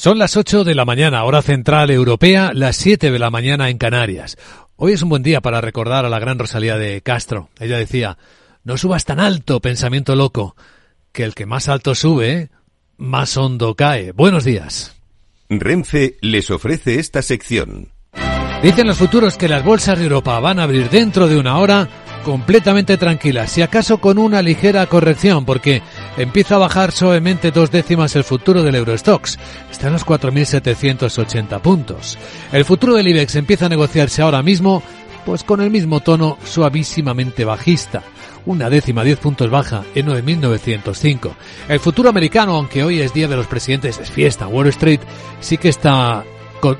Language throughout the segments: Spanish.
Son las 8 de la mañana, hora central europea, las 7 de la mañana en Canarias. Hoy es un buen día para recordar a la gran Rosalía de Castro. Ella decía, no subas tan alto, pensamiento loco, que el que más alto sube, más hondo cae. Buenos días. Renfe les ofrece esta sección. Dicen los futuros que las bolsas de Europa van a abrir dentro de una hora completamente tranquilas, si acaso con una ligera corrección, porque empieza a bajar suavemente dos décimas el futuro del Eurostox. Está en los 4.780 puntos. El futuro del IBEX empieza a negociarse ahora mismo, pues con el mismo tono suavísimamente bajista. Una décima, 10 puntos baja en 9.905. El futuro americano, aunque hoy es día de los presidentes, es fiesta, Wall Street, sí que está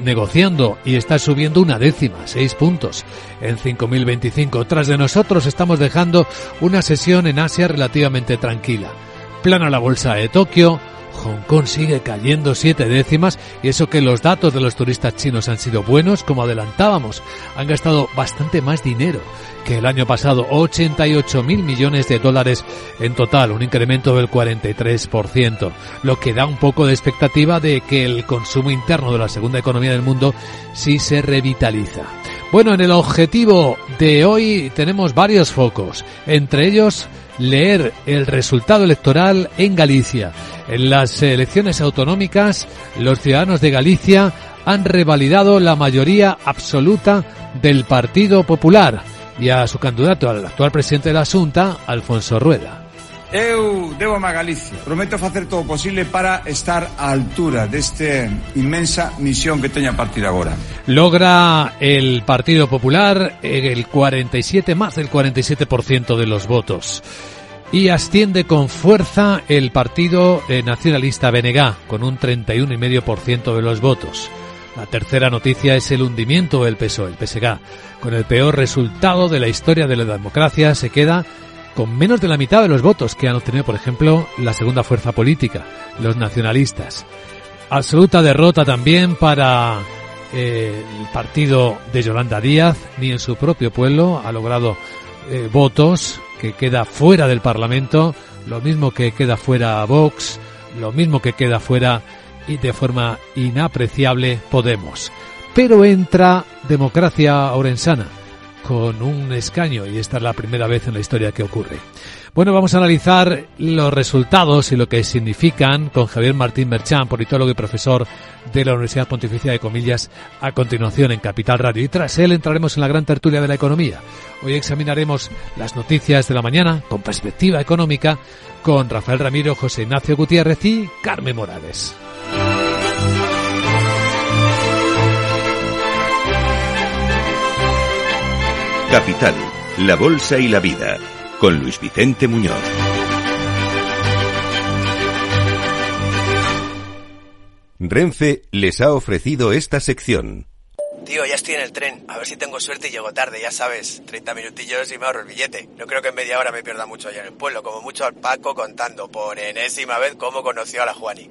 negociando y está subiendo una décima, seis puntos en 5.025. Tras de nosotros estamos dejando una sesión en Asia relativamente tranquila. Plana la bolsa de Tokio, Hong Kong sigue cayendo siete décimas y eso que los datos de los turistas chinos han sido buenos, como adelantábamos, han gastado bastante más dinero que el año pasado, 88 mil millones de dólares en total, un incremento del 43%, lo que da un poco de expectativa de que el consumo interno de la segunda economía del mundo sí se revitaliza. Bueno, en el objetivo de hoy tenemos varios focos, entre ellos leer el resultado electoral en Galicia. En las elecciones autonómicas, los ciudadanos de Galicia han revalidado la mayoría absoluta del Partido Popular y a su candidato al actual presidente de la Junta, Alfonso Rueda. Eu debo a Galicia. Prometo facer todo posible para estar a altura desta inmensa misión que teña a partir agora. Logra el Partido Popular el 47, más del 47% de los votos. Y asciende con fuerza el Partido eh, Nacionalista BNG, con un 31,5% de los votos. La tercera noticia es el hundimiento del PSOE, el PSG. Con el peor resultado de la historia de la democracia se queda con menos de la mitad de los votos que han obtenido, por ejemplo, la segunda fuerza política, los nacionalistas. Absoluta derrota también para eh, el partido de Yolanda Díaz, ni en su propio pueblo ha logrado eh, votos, que queda fuera del Parlamento, lo mismo que queda fuera Vox, lo mismo que queda fuera y de forma inapreciable Podemos. Pero entra Democracia Orensana con un escaño y esta es la primera vez en la historia que ocurre. Bueno, vamos a analizar los resultados y lo que significan con Javier Martín Merchán, politólogo y profesor de la Universidad Pontificia de Comillas, a continuación en Capital Radio. Y tras él entraremos en la gran tertulia de la economía. Hoy examinaremos las noticias de la mañana con perspectiva económica con Rafael Ramiro, José Ignacio Gutiérrez y Carmen Morales. Capital, la Bolsa y la Vida, con Luis Vicente Muñoz. Renfe les ha ofrecido esta sección. Tío, ya estoy en el tren. A ver si tengo suerte y llego tarde, ya sabes. 30 minutillos y me ahorro el billete. No creo que en media hora me pierda mucho allá en el pueblo. Como mucho al Paco contando por enésima vez cómo conoció a la Juani.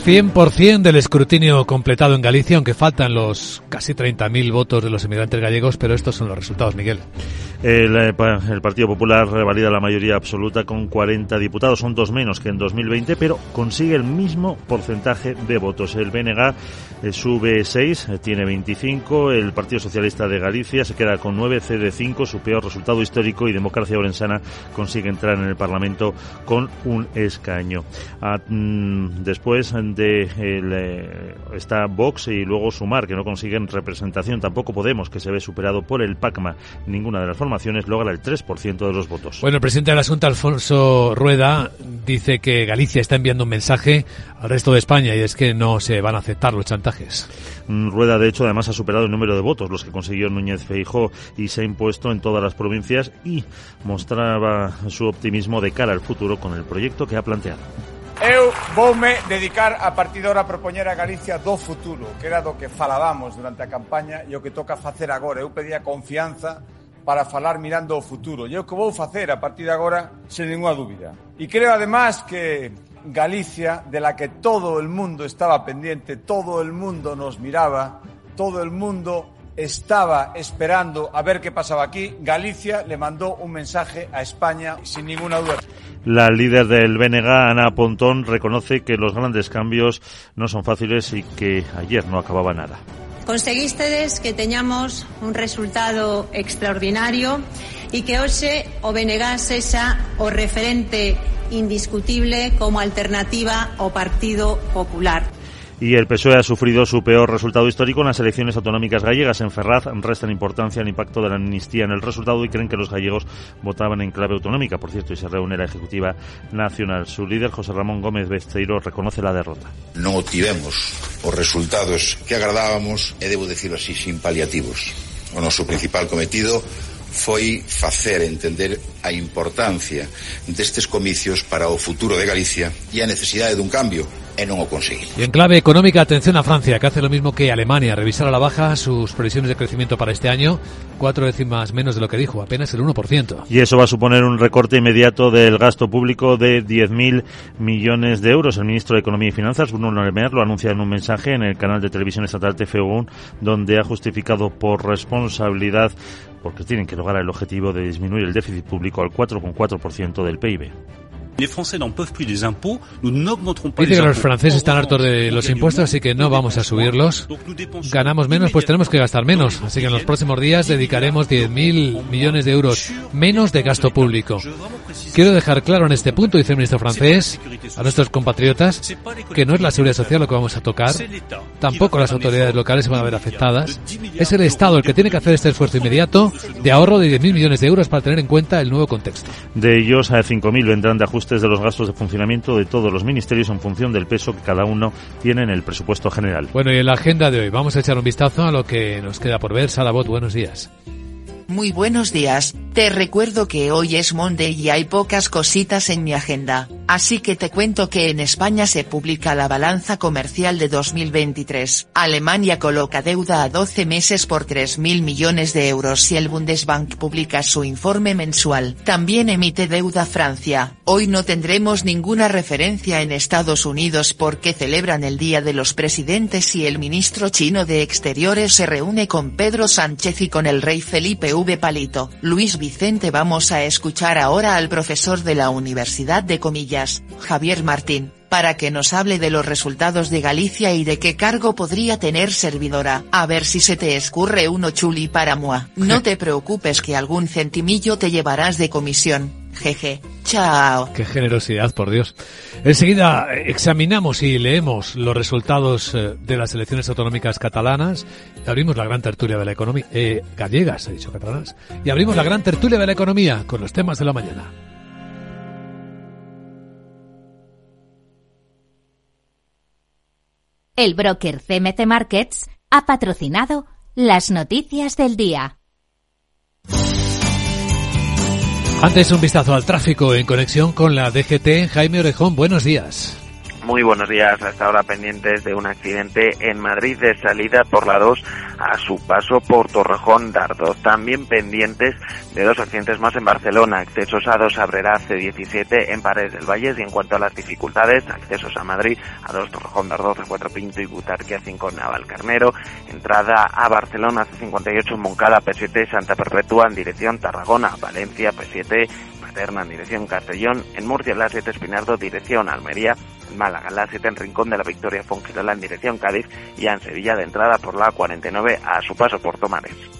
100% del escrutinio completado en Galicia, aunque faltan los casi 30.000 votos de los emigrantes gallegos, pero estos son los resultados, Miguel. El, eh, el, Partido Popular revalida la mayoría absoluta con 40 diputados, son dos menos que en 2020, pero consigue el mismo porcentaje de votos. El BNG eh, sube 6, eh, tiene 25, el Partido Socialista de Galicia se queda con 9, cede 5, su peor resultado histórico y Democracia Orensana consigue entrar en el Parlamento con un escaño. Ah, mm, después de el, está Vox y luego Sumar, que no consiguen representación, tampoco Podemos, que se ve superado por el PACMA, ninguna de las formas logra el 3% de los votos. Bueno, el presidente de la Junta, Alfonso Rueda, dice que Galicia está enviando un mensaje al resto de España y es que no se van a aceptar los chantajes. Mm, Rueda, de hecho, además ha superado el número de votos, los que consiguió Núñez Feijó, y se ha impuesto en todas las provincias y mostraba su optimismo de cara al futuro con el proyecto que ha planteado. Voume dedicar a partir de ahora a propoñer a Galicia do futuro, que era do que falábamos durante a campaña e o que toca facer agora. Eu pedía confianza para falar mirando o futuro. E o que vou facer a partir de agora, sen ninguna dúbida. E creo además que Galicia, de la que todo el mundo estaba pendiente, todo el mundo nos miraba, todo el mundo estaba esperando a ver qué pasaba aquí, Galicia le mandó un mensaje a España sin ninguna duda. La líder del BNG, Ana Pontón, reconoce que los grandes cambios no son fáciles y que ayer no acababa nada. Conseguistedes que teñamos un resultado extraordinario e que hoxe o BNG sexa o referente indiscutible como alternativa ao Partido Popular. Y el PSOE ha sufrido su peor resultado histórico en las elecciones autonómicas gallegas. En Ferraz restan importancia al impacto de la amnistía en el resultado y creen que los gallegos votaban en clave autonómica. Por cierto, y se reúne la Ejecutiva Nacional. Su líder, José Ramón Gómez Besteiro, reconoce la derrota. Non obtivemos os resultados que agradábamos e debo decirlo así, sin paliativos. O noso principal cometido foi facer entender a importancia destes comicios para o futuro de Galicia e a necesidade dun cambio e non o conseguimos. Y en clave económica, atención a Francia, que hace lo mismo que Alemania, revisar a la baja sus previsiones de crecimiento para este año, cuatro décimas menos de lo que dijo, apenas el 1%. Y eso va a suponer un recorte inmediato del gasto público de 10.000 millones de euros. El ministro de Economía y Finanzas, Bruno Le Maire, lo anuncia en un mensaje en el canal de televisión estatal TF1, donde ha justificado por responsabilidad porque tienen que lograr el objetivo de disminuir el déficit público al 4,4% del PIB. Dice que los franceses están hartos de los impuestos, así que no vamos a subirlos. Ganamos menos, pues tenemos que gastar menos. Así que en los próximos días dedicaremos 10.000 millones de euros menos de gasto público. Quiero dejar claro en este punto, dice el ministro francés, a nuestros compatriotas, que no es la seguridad social lo que vamos a tocar, tampoco las autoridades locales se van a ver afectadas. Es el Estado el que tiene que hacer este esfuerzo inmediato de ahorro de 10.000 millones de euros para tener en cuenta el nuevo contexto. De ellos, a 5.000 vendrán de ajustes de los gastos de funcionamiento de todos los ministerios en función del peso que cada uno tiene en el presupuesto general. Bueno, y en la agenda de hoy vamos a echar un vistazo a lo que nos queda por ver. Salabot, buenos días. Muy buenos días, te recuerdo que hoy es Monday y hay pocas cositas en mi agenda, así que te cuento que en España se publica la balanza comercial de 2023. Alemania coloca deuda a 12 meses por 3.000 millones de euros y el Bundesbank publica su informe mensual. También emite deuda Francia. Hoy no tendremos ninguna referencia en Estados Unidos porque celebran el Día de los Presidentes y el ministro chino de Exteriores se reúne con Pedro Sánchez y con el rey Felipe V. Palito. Luis Vicente vamos a escuchar ahora al profesor de la Universidad de Comillas, Javier Martín, para que nos hable de los resultados de Galicia y de qué cargo podría tener servidora. A ver si se te escurre uno chuli para moi. No te preocupes que algún centimillo te llevarás de comisión. Jeje. Chao. Qué generosidad, por Dios. Enseguida eh, examinamos y leemos los resultados eh, de las elecciones autonómicas catalanas. Y abrimos la gran tertulia de la economía. Eh, gallegas, he dicho catalanas. Y abrimos la gran tertulia de la economía con los temas de la mañana. El broker CMC Markets ha patrocinado las noticias del día. Antes un vistazo al tráfico en conexión con la DGT. Jaime Orejón, buenos días. Muy buenos días. Hasta ahora pendientes de un accidente en Madrid de salida por la 2 a su paso por Torrejón Dardo. También pendientes de dos accidentes más en Barcelona. Accesos a 2 Abrera C17 en Paredes del Valle. Y en cuanto a las dificultades, accesos a Madrid a 2 Torrejón Dardo C4 Pinto y Butarque a 5 Navalcarnero. Entrada a Barcelona C58 Moncada P7 Santa Perpetua en dirección Tarragona. Valencia P7 En dirección Castellón. En Murcia la 7 Espinardo dirección Almería. En Málaga la 7 en Rincón de la Victoria Fongirola en dirección Cádiz. Y en Sevilla de entrada por la 49 a su paso por Tomares.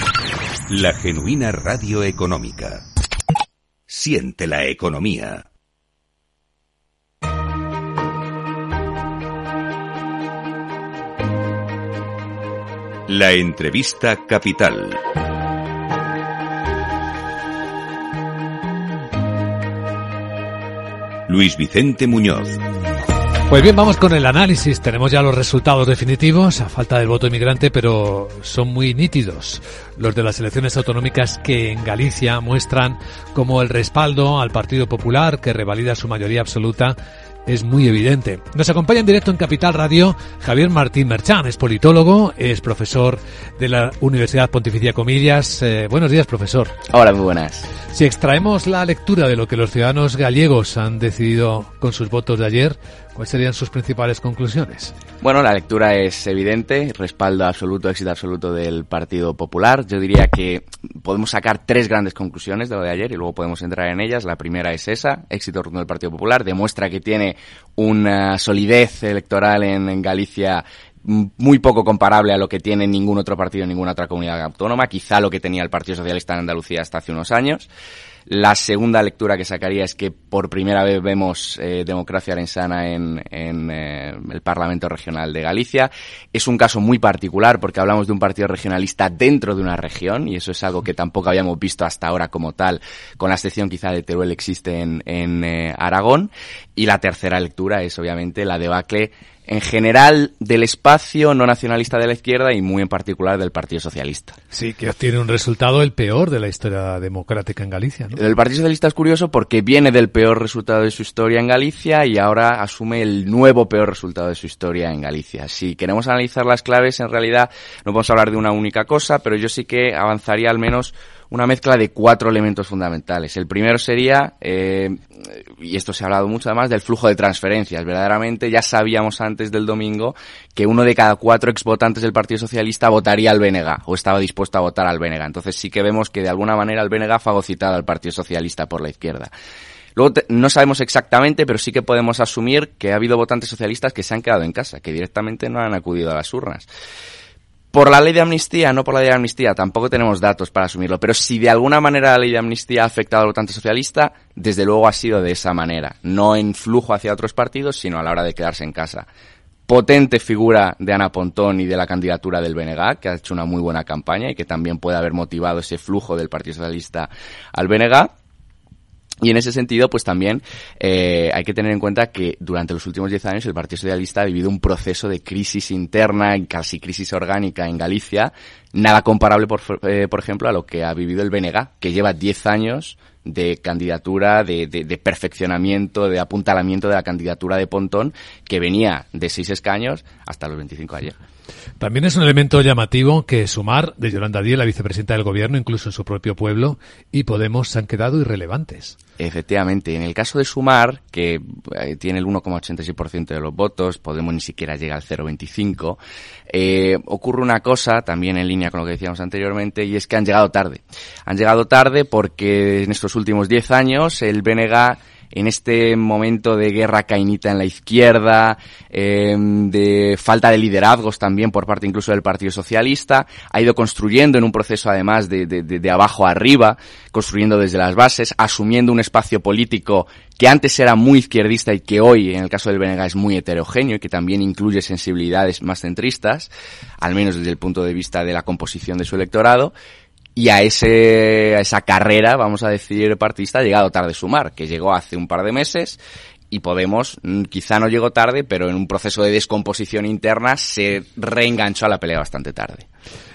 La genuina radio económica. Siente la economía. La entrevista capital. Luis Vicente Muñoz. Pues bien, vamos con el análisis. Tenemos ya los resultados definitivos, a falta del voto inmigrante, pero son muy nítidos. Los de las elecciones autonómicas que en Galicia muestran como el respaldo al Partido Popular, que revalida su mayoría absoluta, es muy evidente. Nos acompaña en directo en Capital Radio Javier Martín Merchán, es politólogo, es profesor de la Universidad Pontificia Comillas. Eh, buenos días, profesor. Hola, muy buenas. Si extraemos la lectura de lo que los ciudadanos gallegos han decidido con sus votos de ayer, ¿cuáles serían sus principales conclusiones? Bueno, la lectura es evidente, respaldo absoluto, éxito absoluto del Partido Popular. Yo diría que podemos sacar tres grandes conclusiones de lo de ayer y luego podemos entrar en ellas. La primera es esa, éxito rotundo del Partido Popular, demuestra que tiene una solidez electoral en, en Galicia muy poco comparable a lo que tiene ningún otro partido en ninguna otra comunidad autónoma, quizá lo que tenía el Partido Socialista en Andalucía hasta hace unos años. La segunda lectura que sacaría es que por primera vez vemos eh, democracia arensana en, en eh, el Parlamento Regional de Galicia. Es un caso muy particular porque hablamos de un partido regionalista dentro de una región y eso es algo que tampoco habíamos visto hasta ahora como tal, con la excepción quizá de Teruel existe en, en eh, Aragón. Y la tercera lectura es obviamente la debacle en general del espacio no nacionalista de la izquierda y muy en particular del Partido Socialista. Sí, que obtiene un resultado el peor de la historia democrática en Galicia. ¿no? El Partido Socialista es curioso porque viene del peor resultado de su historia en Galicia y ahora asume el nuevo peor resultado de su historia en Galicia. Si queremos analizar las claves, en realidad no podemos hablar de una única cosa, pero yo sí que avanzaría al menos una mezcla de cuatro elementos fundamentales. El primero sería, eh, y esto se ha hablado mucho además, del flujo de transferencias. Verdaderamente ya sabíamos antes del domingo que uno de cada cuatro exvotantes del Partido Socialista votaría al BNG o estaba dispuesto a votar al BNG. Entonces sí que vemos que de alguna manera el BNG ha fagocitado al Partido Socialista por la izquierda. Luego te, no sabemos exactamente, pero sí que podemos asumir que ha habido votantes socialistas que se han quedado en casa, que directamente no han acudido a las urnas. Por la ley de amnistía, no por la ley de amnistía, tampoco tenemos datos para asumirlo, pero si de alguna manera la ley de amnistía ha afectado al votante socialista, desde luego ha sido de esa manera, no en flujo hacia otros partidos, sino a la hora de quedarse en casa. Potente figura de Ana Pontón y de la candidatura del BNG, que ha hecho una muy buena campaña y que también puede haber motivado ese flujo del Partido Socialista al BNG. Y en ese sentido, pues también eh, hay que tener en cuenta que durante los últimos diez años el Partido Socialista ha vivido un proceso de crisis interna, casi crisis orgánica en Galicia, nada comparable, por, eh, por ejemplo, a lo que ha vivido el BNG, que lleva diez años de candidatura, de, de, de, perfeccionamiento, de apuntalamiento de la candidatura de Pontón, que venía de seis escaños hasta los 25 ayer. También es un elemento llamativo que Sumar, de Yolanda Díez, la vicepresidenta del gobierno, incluso en su propio pueblo, y Podemos se han quedado irrelevantes. Efectivamente, en el caso de Sumar, que eh, tiene el 1,86% de los votos, Podemos ni siquiera llega al 0,25%, eh, ocurre una cosa, también en línea con lo que decíamos anteriormente, y es que han llegado tarde. Han llegado tarde porque en estos últimos 10 años el BNG en este momento de guerra cainita en la izquierda, eh, de falta de liderazgos también por parte incluso del Partido Socialista, ha ido construyendo en un proceso además de, de, de, abajo arriba, construyendo desde las bases, asumiendo un espacio político que antes era muy izquierdista y que hoy, en el caso del Benega, es muy heterogéneo y que también incluye sensibilidades más centristas, al menos desde el punto de vista de la composición de su electorado, y a, ese, a esa carrera, vamos a decir, partista ha llegado tarde Sumar, que llegó hace un par de meses y Podemos quizá no llegó tarde, pero en un proceso de descomposición interna se reenganchó a la pelea bastante tarde.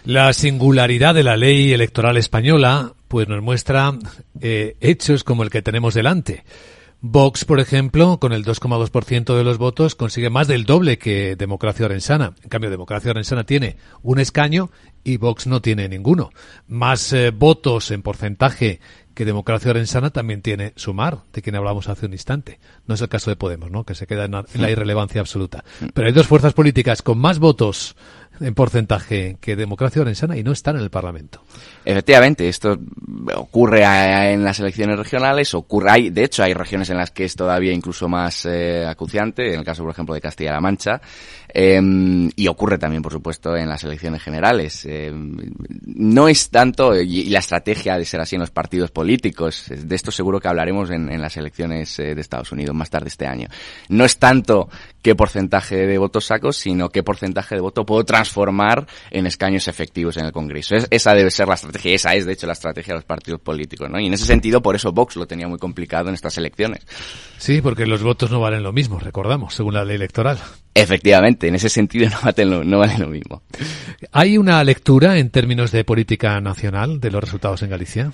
La singularidad de la ley electoral española pues nos muestra eh, hechos como el que tenemos delante. Vox, por ejemplo, con el 2,2% de los votos, consigue más del doble que Democracia Orensana. En cambio, Democracia Orensana tiene un escaño y Vox no tiene ninguno. Más eh, votos en porcentaje que Democracia Orensana también tiene Sumar, de quien hablamos hace un instante. No es el caso de Podemos, ¿no? Que se queda en la irrelevancia absoluta. Pero hay dos fuerzas políticas con más votos en porcentaje que Democracia Orensana y no están en el Parlamento. Efectivamente, esto ocurre en las elecciones regionales, ocurre, hay, de hecho hay regiones en las que es todavía incluso más eh, acuciante, en el caso por ejemplo de Castilla-La Mancha, em, y ocurre también por supuesto en las elecciones generales. Em, no es tanto, y, la estrategia de ser así en los partidos políticos, de esto seguro que hablaremos en, en las elecciones eh, de Estados Unidos más tarde este año, no es tanto qué porcentaje de votos saco, sino qué porcentaje de voto puedo transformar en escaños efectivos en el Congreso. esa debe ser la estrategia, esa es de hecho la estrategia de los partidos políticos, ¿no? Y en ese sentido, por eso Vox lo tenía muy complicado en estas elecciones. Sí, porque los votos no valen lo mismo, recordamos, según la ley electoral. Efectivamente, en ese sentido no valen lo, no valen lo mismo. ¿Hay una lectura en términos de política nacional de los resultados en Galicia?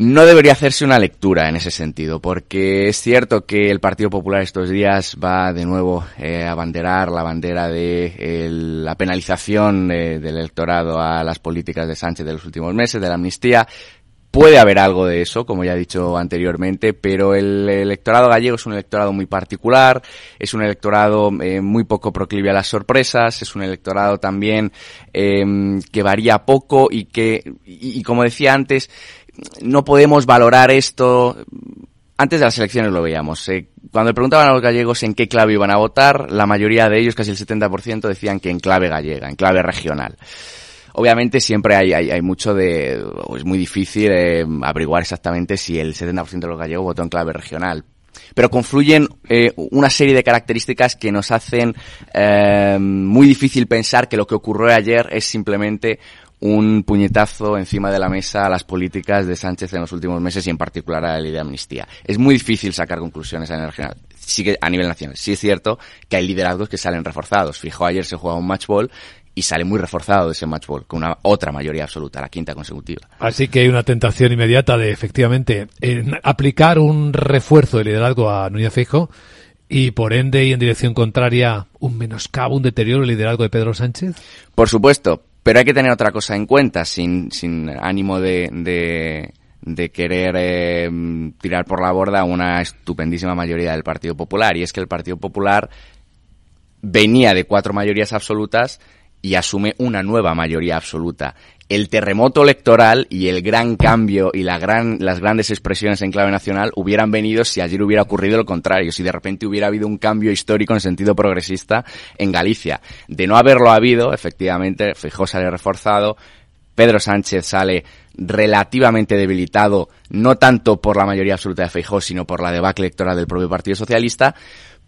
No debería hacerse una lectura en ese sentido, porque es cierto que el Partido Popular estos días va de nuevo eh, a abanderar la bandera de la penalización eh, del electorado a las políticas de Sánchez de los últimos meses, de la amnistía. Puede haber algo de eso, como ya he dicho anteriormente, pero el electorado gallego es un electorado muy particular, es un electorado eh, muy poco proclive a las sorpresas, es un electorado también que varía poco y que, y como decía antes, no podemos valorar esto. Antes de las elecciones lo veíamos. Eh, cuando le preguntaban a los gallegos en qué clave iban a votar, la mayoría de ellos, casi el 70%, decían que en clave gallega, en clave regional. Obviamente siempre hay, hay, mucho de... es muy difícil eh, averiguar exactamente si el 70% de los gallegos votó en clave regional. Pero confluyen eh, una serie de características que nos hacen muy difícil pensar que lo que ocurrió ayer es simplemente un puñetazo encima de la mesa a las políticas de Sánchez en los últimos meses y en particular a la ley de amnistía. Es muy difícil sacar conclusiones a nivel regional. Sí que a nivel nacional. Sí es cierto que hay liderazgos que salen reforzados. Fijo, ayer se juega un match ball y sale muy reforzado de ese match ball, con una otra mayoría absoluta, la quinta consecutiva. Así que hay una tentación inmediata de, efectivamente, aplicar un refuerzo de liderazgo a Núñez Fijo y por ende y en dirección contraria un menoscabo, un deterioro del liderazgo de Pedro Sánchez? Por supuesto, pero hay que tener otra cosa en cuenta, sin, sin ánimo de, de, querer eh, tirar por la borda una estupendísima mayoría del Partido Popular. Y es que el Partido Popular venía de cuatro mayorías absolutas y asume una nueva mayoría absoluta el terremoto electoral y el gran cambio y la gran, las grandes expresiones en clave nacional hubieran venido si ayer hubiera ocurrido lo contrario, si de repente hubiera habido un cambio histórico en sentido progresista en Galicia. De no haberlo habido, efectivamente, Fijó sale reforzado, Pedro Sánchez sale relativamente debilitado, no tanto por la mayoría absoluta de Feijó, sino por la debacle electoral del propio Partido Socialista,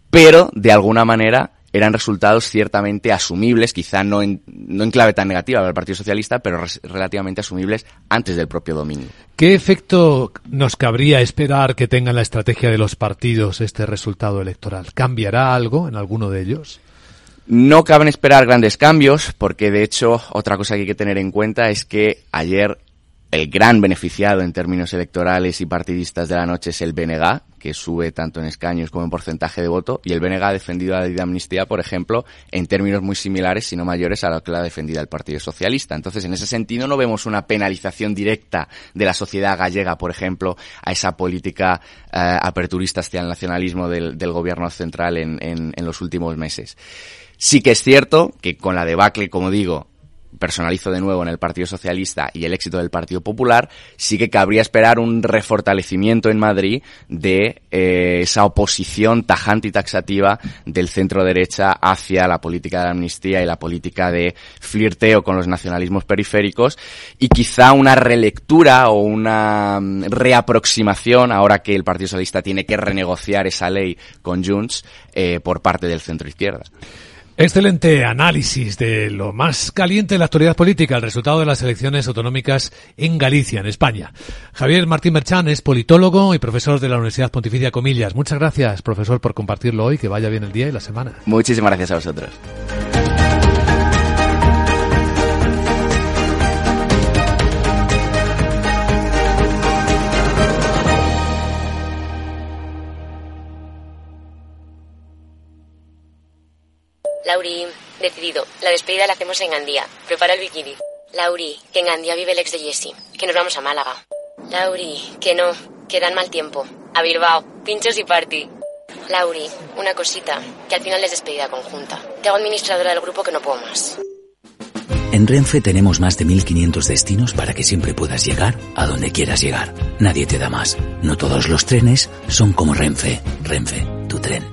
pero de alguna manera eran resultados ciertamente asumibles, quizá no en, no en clave tan negativa para el Partido Socialista, pero relativamente asumibles antes del propio domingo. ¿Qué efecto nos cabría esperar que tenga la estrategia de los partidos este resultado electoral? ¿Cambiará algo en alguno de ellos? No caben esperar grandes cambios, porque de hecho otra cosa que hay que tener en cuenta es que ayer el gran beneficiado en términos electorales y partidistas de la noche es el BNG, que sube tanto en escaños como en porcentaje de voto, y el BNG ha defendido la ley amnistía, por ejemplo, en términos muy similares, si no mayores, a lo que la ha defendido el Partido Socialista. Entonces, en ese sentido, no vemos una penalización directa de la sociedad gallega, por ejemplo, a esa política eh, aperturista hacia el nacionalismo del, gobierno central en, en los últimos meses. Sí que es cierto que con la debacle, como digo, personalizo de nuevo en el Partido Socialista y el éxito del Partido Popular, sí que cabría esperar un refortalecimiento en Madrid de eh, esa oposición tajante y taxativa del centro derecha hacia la política de amnistía y la política de flirteo con los nacionalismos periféricos y quizá una relectura o una mm, reaproximación ahora que el Partido Socialista tiene que renegociar esa ley con Junts eh, por parte del centro izquierda. Excelente análisis de lo más caliente de la actualidad política, el resultado de las elecciones autonómicas en Galicia, en España. Javier Martín Merchán es politólogo y profesor de la Universidad Pontificia Comillas. Muchas gracias, profesor, por compartirlo hoy. Que vaya bien el día y la semana. Muchísimas gracias a vosotros. Lauri, decidido. La despedida la hacemos en Gandía. Prepara el bikini. Lauri, que en Gandía vive el ex de Jessie. Que nos vamos a Málaga. Lauri, que no, que dan mal tiempo. A Bilbao, pinchos y party. Lauri, una cosita, que al final es despedida conjunta. Te hago administradora del grupo que no puedo más. En Renfe tenemos más de 1500 destinos para que siempre puedas llegar a donde quieras llegar. Nadie te da más. No todos los trenes son como Renfe. Renfe, tu tren.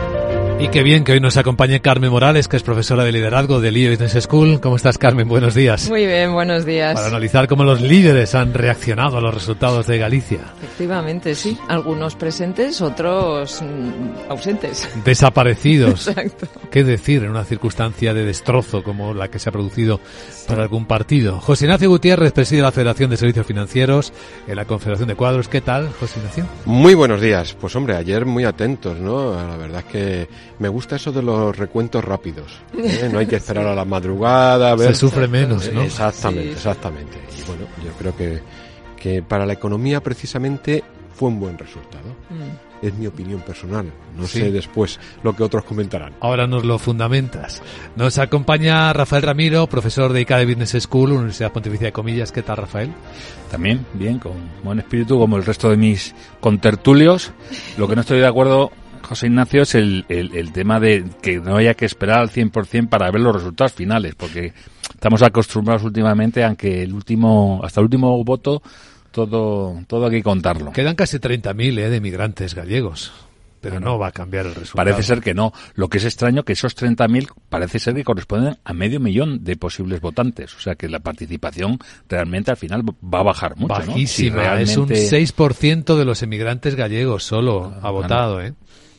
Y qué bien que hoy nos acompañe Carmen Morales, que es profesora de liderazgo del IO Business School. ¿Cómo estás, Carmen? Buenos días. Muy bien, buenos días. Para analizar cómo los líderes han reaccionado a los resultados de Galicia. Efectivamente, sí. Algunos presentes, otros mm, ausentes. Desaparecidos. Exacto. ¿Qué decir en una circunstancia de destrozo como la que se ha producido para algún partido? José Ignacio Gutiérrez preside la Federación de Servicios Financieros en la Confederación de Cuadros. ¿Qué tal, José Ignacio? Muy buenos días. Pues hombre, ayer muy atentos, ¿no? La verdad es que me gusta eso de los recuentos rápidos. ¿eh? No hay que esperar a la madrugada. A ver. Se sufre menos, ¿no? Exactamente, sí. exactamente. Y bueno, yo creo que, que para la economía precisamente fue un buen resultado. Mm. Es mi opinión personal. No sí. sé después lo que otros comentarán. Ahora nos lo fundamentas. Nos acompaña Rafael Ramiro, profesor de ICADE Business School, Universidad Pontificia de Comillas. ¿Qué tal, Rafael? También, bien, con buen espíritu, como el resto de mis contertulios. Lo que no estoy de acuerdo José Ignacio, es el, el, el, tema de que no haya que esperar al 100% para ver los resultados finales, porque estamos acostumbrados últimamente a que el último, hasta el último voto, todo, todo hay que contarlo. Quedan casi 30.000 ¿eh? de migrantes gallegos. Pero no va a cambiar el resultado. Parece ser que no. Lo que es extraño que esos 30.000 parece ser que corresponden a medio millón de posibles votantes. O sea que la participación realmente al final va a bajar mucho. Bajísima. ¿no? Si realmente... Es un 6% de los emigrantes gallegos solo ha votado, ¿eh?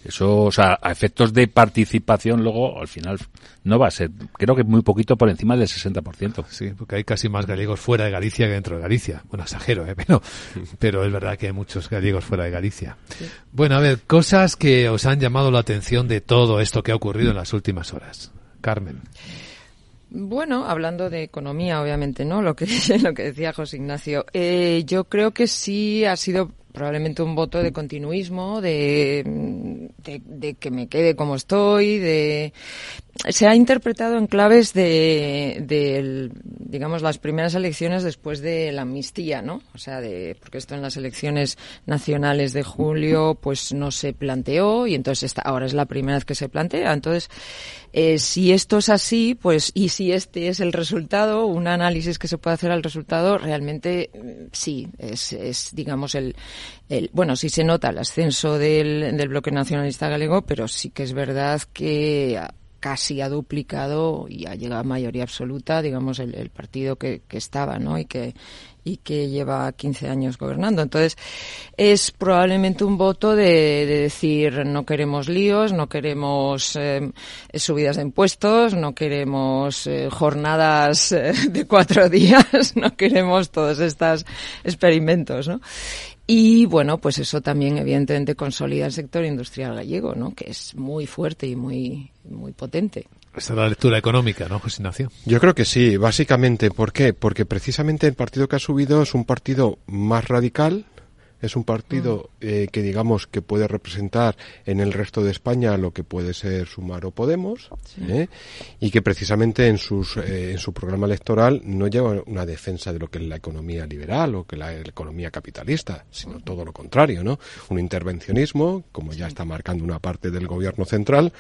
Eso, o sea, a efectos de participación luego, al final, no va a ser, creo que muy poquito por encima del 60%. Sí, porque hay casi más gallegos fuera de Galicia que dentro de Galicia. Bueno, exagero, ¿eh? pero, pero es verdad que hay muchos gallegos fuera de Galicia. Sí. Bueno, a ver, cosas que os han llamado la atención de todo esto que ha ocurrido en las últimas horas. Carmen. Bueno, hablando de economía, obviamente, ¿no? Lo que, lo que decía José Ignacio. Eh, yo creo que sí ha sido probablemente un voto de continuismo, de, de, que me quede como estoy, de se ha interpretado en claves de, de, digamos las primeras elecciones después de la amnistía, ¿no? O sea, de porque esto en las elecciones nacionales de julio pues no se planteó y entonces ahora es la primera vez que se plantea. Entonces, eh, si esto es así, pues y si este es el resultado, un análisis que se puede hacer al resultado, realmente sí es, es digamos el, el bueno sí se nota el ascenso del, del bloque nacionalista galego, pero sí que es verdad que casi ha duplicado y ha llegado a mayoría absoluta, digamos, el, partido que, que, estaba, ¿no? Y que, y que lleva 15 años gobernando. Entonces, es probablemente un voto de, de decir no queremos líos, no queremos eh, subidas de impuestos, no queremos eh, jornadas eh, de cuatro días, no queremos todos estos experimentos, ¿no? Y bueno, pues eso también evidentemente consolida el sector industrial gallego, ¿no? Que es muy fuerte y muy, muy potente. Esa es la lectura económica, ¿no, José Ignacio? Yo creo que sí, básicamente. ¿Por qué? Porque precisamente el partido que ha subido es un partido más radical, es un partido mm. eh, que digamos que puede representar en el resto de España lo que puede ser Sumar o Podemos ¿eh? y que precisamente en sus eh, en su programa electoral no lleva una defensa de lo que es la economía liberal o que la, economía capitalista sino todo lo contrario no un intervencionismo como ya está marcando una parte del gobierno central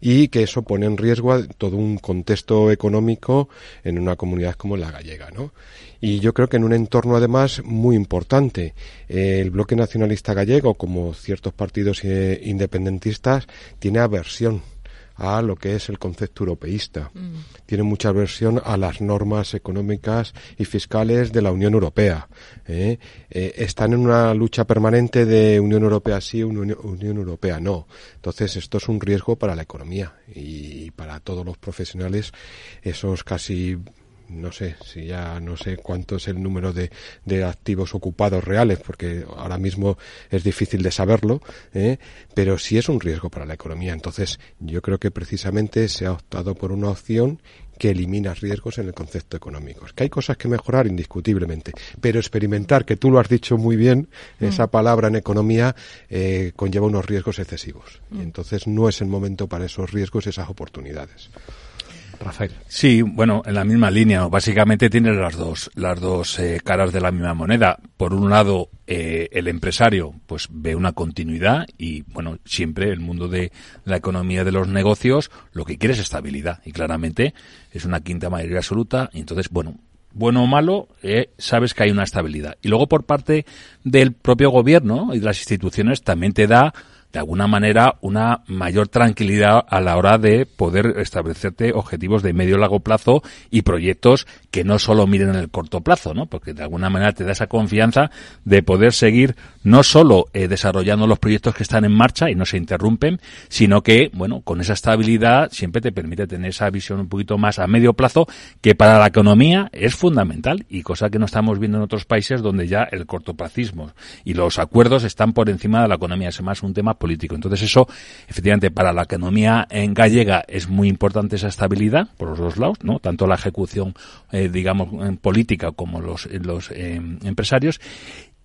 y que eso pone en riesgo todo un contexto económico en una comunidad como la gallega no y yo creo que en un entorno además muy importante. el bloque nacionalista gallego, como ciertos partidos eh, independentistas, tiene aversión a lo que es el concepto europeísta. Mm. Tiene mucha aversión a las normas económicas y fiscales de la Unión Europea. ¿eh? Eh, están en una lucha permanente de Unión Europea sí, Unión, Unión, Europea no. Entonces, esto es un riesgo para la economía y para todos los profesionales, esos casi no sé si ya no sé cuánto es el número de, de activos ocupados reales, porque ahora mismo es difícil de saberlo, ¿eh? pero sí es un riesgo para la economía. Entonces, yo creo que precisamente se ha optado por una opción que elimina riesgos en el concepto económico. Que hay cosas que mejorar indiscutiblemente, pero experimentar, que tú lo has dicho muy bien, mm. esa palabra en economía eh, conlleva unos riesgos excesivos. Y mm. entonces no es el momento para esos riesgos y esas oportunidades. Rafael. Sí, bueno, en la misma línea. Básicamente tiene las dos, las dos eh, caras de la misma moneda. Por un lado, eh, el empresario pues ve una continuidad y, bueno, siempre el mundo de la economía de los negocios lo que quiere es estabilidad. Y claramente es una quinta mayoría absoluta. Y entonces, bueno, bueno o malo, eh, sabes que hay una estabilidad. Y luego por parte del propio gobierno y de las instituciones también te da de alguna manera una mayor tranquilidad a la hora de poder establecerte objetivos de medio largo plazo y proyectos que no solo miren en el corto plazo, ¿no? Porque de alguna manera te da esa confianza de poder seguir no solo eh, desarrollando los proyectos que están en marcha y no se interrumpen, sino que, bueno, con esa estabilidad siempre te permite tener esa visión un poquito más a medio plazo que para la economía es fundamental y cosa que no estamos viendo en otros países donde ya el cortoplacismo y los acuerdos están por encima de la economía. Es más un tema político. Entonces eso, efectivamente, para la economía en gallega es muy importante esa estabilidad por los dos lados, ¿no? Tanto la ejecución, eh, digamos, política como los, los eh, empresarios.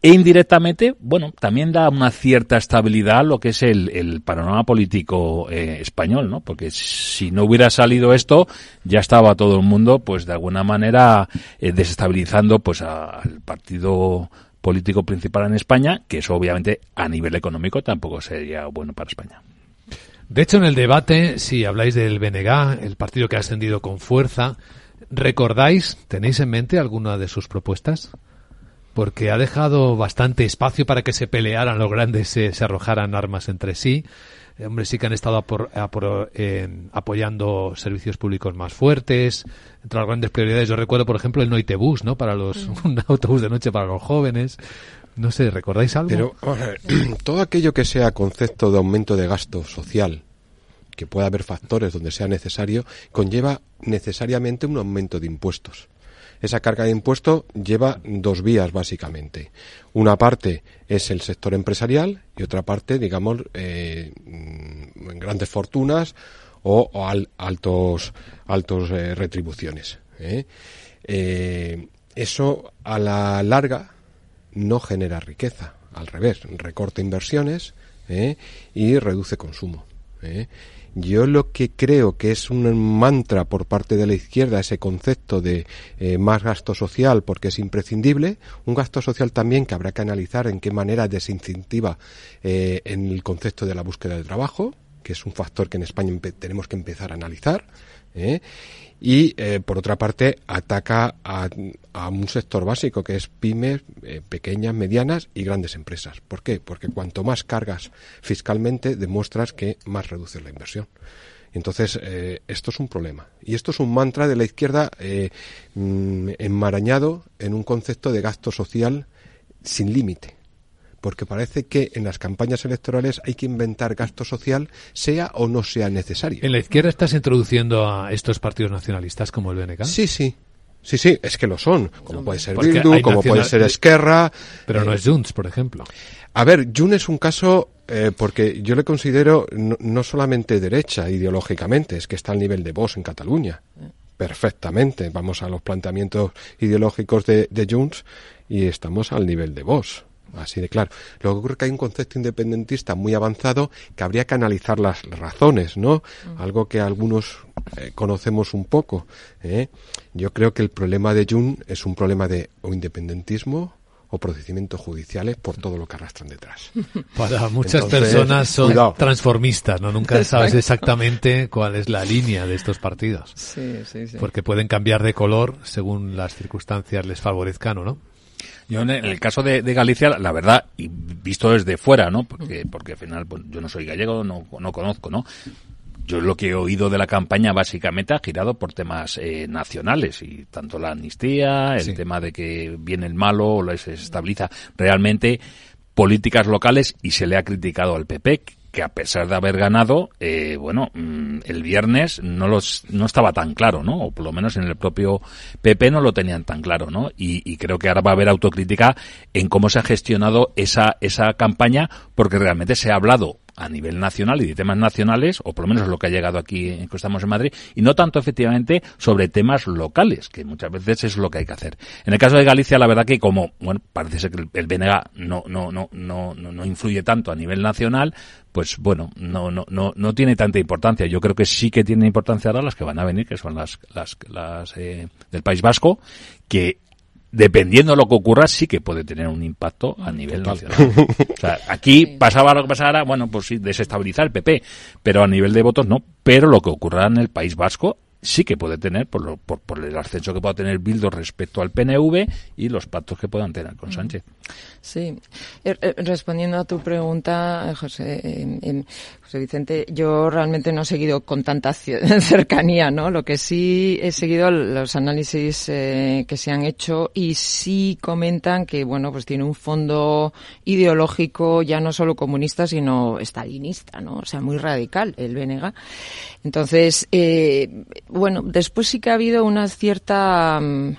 E indirectamente, bueno, también da una cierta estabilidad lo que es el, el panorama político eh, español, ¿no? Porque si no hubiera salido esto, ya estaba todo el mundo, pues de alguna manera, desestabilizando, pues al partido político principal en España, que eso obviamente a nivel económico tampoco sería bueno para España. De hecho, en el debate, si habláis del BNG, el partido que ha ascendido con fuerza, ¿recordáis, tenéis en mente alguna de sus propuestas? Porque ha dejado bastante espacio para que se pelearan los grandes, se, se arrojaran armas entre sí. Eh, hombre, sí que han estado apoyando servicios públicos más fuertes. Entre las grandes prioridades, yo recuerdo, por ejemplo, el Noitebus, ¿no? Para los, mm. un autobús de noche para los jóvenes. No sé, ¿recordáis algo? Pero todo aquello que sea concepto de aumento de gasto social, que pueda haber factores donde sea necesario, conlleva necesariamente un aumento de impuestos. Esa carga de impuesto lleva dos vías básicamente. Una parte es el sector empresarial y otra parte, digamos, eh, en grandes fortunas o, altos, altos eh, retribuciones. ¿eh? eso a la larga no genera riqueza, al revés, recorta inversiones y reduce consumo. Yo lo que creo que es un mantra por parte de la izquierda, ese concepto de eh, más gasto social porque es imprescindible, un gasto social también que habrá que analizar en qué manera desincentiva eh, en el concepto de la búsqueda de trabajo, que es un factor que en España tenemos que empezar a analizar. ¿eh? y eh, por otra parte ataca a, un sector básico que es pymes, eh, pequeñas, medianas y grandes empresas. ¿Por qué? Porque cuanto más cargas fiscalmente demuestras que más reduces la inversión. Entonces, esto es un problema. Y esto es un mantra de la izquierda mm, enmarañado en un concepto de gasto social sin límite porque parece que en las campañas electorales hay que inventar gasto social, sea o no sea necesario. ¿En la izquierda estás introduciendo a estos partidos nacionalistas como el BNK? Sí, sí. Sí, sí, es que lo son. Como puede ser Porque Bildu, como puede ser Esquerra. Pero no eh, es Junts, por ejemplo. A ver, Jun es un caso eh, porque yo le considero no, no solamente derecha ideológicamente, es que está al nivel de Vox en Cataluña. Perfectamente. Vamos a los planteamientos ideológicos de, de Junts y estamos al nivel de Vox. Así de claro. Lo que ocurre es que hay un concepto independentista muy avanzado que habría que analizar las razones, ¿no? Algo que algunos eh, conocemos un poco. ¿eh? Yo creo que el problema de Jun es un problema de o independentismo o procedimientos judiciales por todo lo que arrastran detrás. Para muchas Entonces, personas son cuidado. transformistas, ¿no? Nunca sabes exactamente cuál es la línea de estos partidos. Sí, sí, sí. Porque pueden cambiar de color según las circunstancias les favorezcan o no. Yo en el caso de, de Galicia, la verdad, y visto desde fuera, ¿no? Porque, porque al final pues, yo no soy gallego, no, no conozco, ¿no? Yo lo que he oído de la campaña básicamente ha girado por temas eh, nacionales y tanto la amnistía, el Sí. tema de que viene el malo o se estabiliza realmente políticas locales y se le ha criticado al PP que a pesar de haber ganado, eh, bueno, mm, el viernes no los no estaba tan claro, ¿no? O por lo menos en el propio PP no lo tenían tan claro, ¿no? Y, y creo que ahora va a haber autocrítica en cómo se ha gestionado esa esa campaña, porque realmente se ha hablado a nivel nacional y de temas nacionales, o por lo menos lo que ha llegado aquí en que estamos en Madrid, y no tanto efectivamente sobre temas locales, que muchas veces es lo que hay que hacer. En el caso de Galicia, la verdad que como, bueno, parece ser que el, BNG no, no, no, no, no, no influye tanto a nivel nacional, pues bueno, no, no, no, no tiene tanta importancia. Yo creo que sí que tiene importancia ahora las que van a venir, que son las, las, las eh, del País Vasco, que dependiendo de lo que ocurra, sí que puede tener un impacto a nivel Total. nacional. O sea, aquí pasaba lo que pasara, bueno, pues sí, desestabilizar el PP, pero a nivel de votos no. Pero lo que ocurra en el País Vasco sí que puede tener, por, lo- por, por el ascenso que pueda tener Bildo respecto al PNV y los pactos que puedan tener con Sánchez. Sí, Eh, eh, respondiendo a tu pregunta, José, eh, José Vicente, yo realmente no he seguido con tanta cercanía, ¿no? Lo que sí he seguido los análisis eh, que se han hecho y sí comentan que, bueno, pues tiene un fondo ideológico ya no solo comunista, sino estalinista, ¿no? O sea, muy radical el BNG. Entonces, eh, bueno, después sí que ha habido una cierta... mm,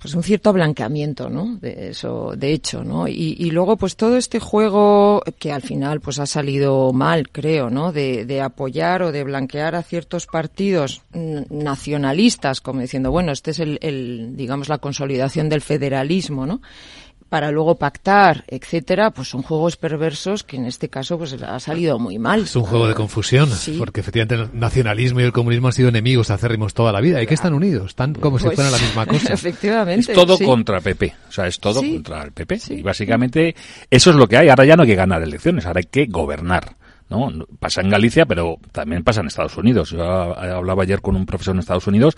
pues un cierto ablanqueamiento, ¿no? De eso, de hecho, ¿no? Y, y luego, pues todo este juego que al final, pues ha salido mal, creo, ¿no? De, de apoyar o de blanquear a ciertos partidos nacionalistas, como diciendo, bueno, este es el, digamos, la consolidación del federalismo, ¿no? Para luego pactar, etcétera, pues son juegos perversos que en este caso pues ha salido muy mal. Es un juego de confusión, Sí. porque efectivamente el nacionalismo y el comunismo han sido enemigos acérrimos toda la vida y que están unidos, están como si Pues, fueran la misma cosa. Efectivamente. Es todo sí. contra PP. O sea, es todo Sí. contra el PP. Y básicamente eso es lo que hay. Ahora ya no hay que ganar elecciones, ahora hay que gobernar. ¿no? Pasa en Galicia, pero también pasa en Estados Unidos. Yo ah, hablaba ayer con un profesor en Estados Unidos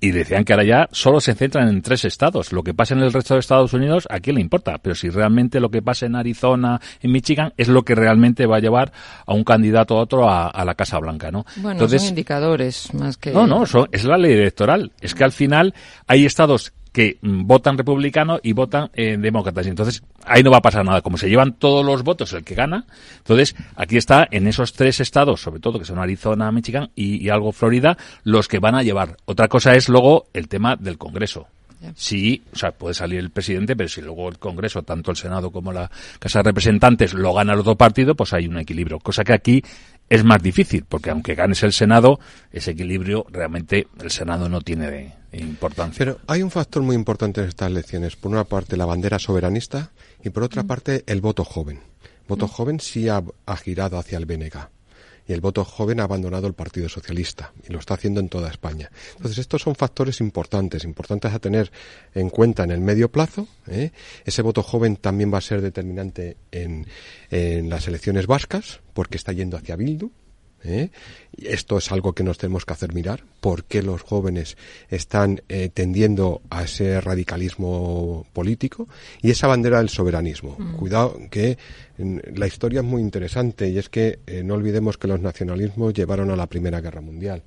y decían que ahora ya solo se centran en tres estados. Lo que pasa en el resto de Estados Unidos, ¿a quién le importa? Pero si realmente lo que pasa en Arizona, en Michigan, es lo que realmente va a llevar a un candidato a otro a, a la Casa Blanca, ¿no? Bueno, son indicadores más que... No, no, son- es la ley electoral. Es que al final hay estados que mm, votan republicano y votan eh, demócratas. Y Entonces, ahí no va a pasar nada. Como se llevan todos los votos el que gana, entonces aquí está en esos tres estados, sobre todo que son Arizona, Michigan y, y algo Florida, los que van a llevar. Otra cosa es luego el tema del Congreso. Sí, o sea, puede salir el presidente, pero si luego el Congreso, tanto el Senado como la Casa de Representantes, lo gana el otro partido, pues hay un equilibrio. Cosa que aquí es más difícil, porque aunque ganes el Senado, ese equilibrio realmente el Senado no tiene de, de importancia. Pero hay un factor muy importante en estas elecciones. Por una parte, la bandera soberanista y por otra parte, el voto joven. El voto joven sí ha, ha girado hacia el BNG. Y el voto joven ha abandonado el Partido Socialista y lo está haciendo en toda España. Entonces, estos son factores importantes, importantes a tener en cuenta en el medio plazo. ¿eh? Ese voto joven también va a ser determinante en, en las elecciones vascas, porque está yendo hacia Bildu. ¿Eh? Esto es algo que nos tenemos que hacer mirar. ¿Por qué los jóvenes están eh, tendiendo a ese radicalismo político? Y esa bandera del soberanismo. Mm. Cuidado que mm, la historia es muy interesante y es que eh, no olvidemos que los nacionalismos llevaron a la Primera Guerra Mundial.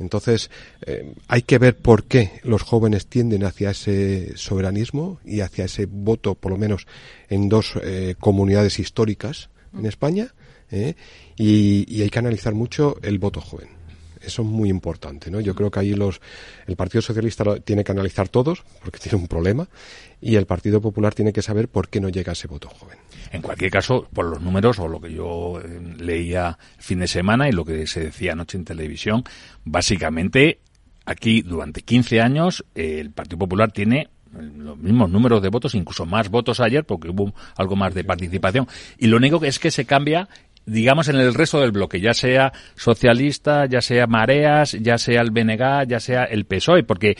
Entonces, eh, hay que ver por qué los jóvenes tienden hacia ese soberanismo y hacia ese voto, por lo menos en dos eh, comunidades históricas en España, ¿eh? y, hay que analizar mucho el voto joven. Eso es muy importante, ¿no? Yo creo que ahí los, el Partido Socialista lo tiene que analizar todos, porque tiene un problema, y el Partido Popular tiene que saber por qué no llega ese voto joven. En cualquier caso, por los números o lo que yo eh, leía fin de semana y lo que se decía anoche en televisión, básicamente aquí durante 15 años el Partido Popular tiene los mismos números de votos, incluso más votos ayer porque hubo algo más de participación. Y lo único que es que se cambia digamos, en el resto del bloque, ya sea socialista, ya sea Mareas, ya sea el BNG, ya sea el PSOE, porque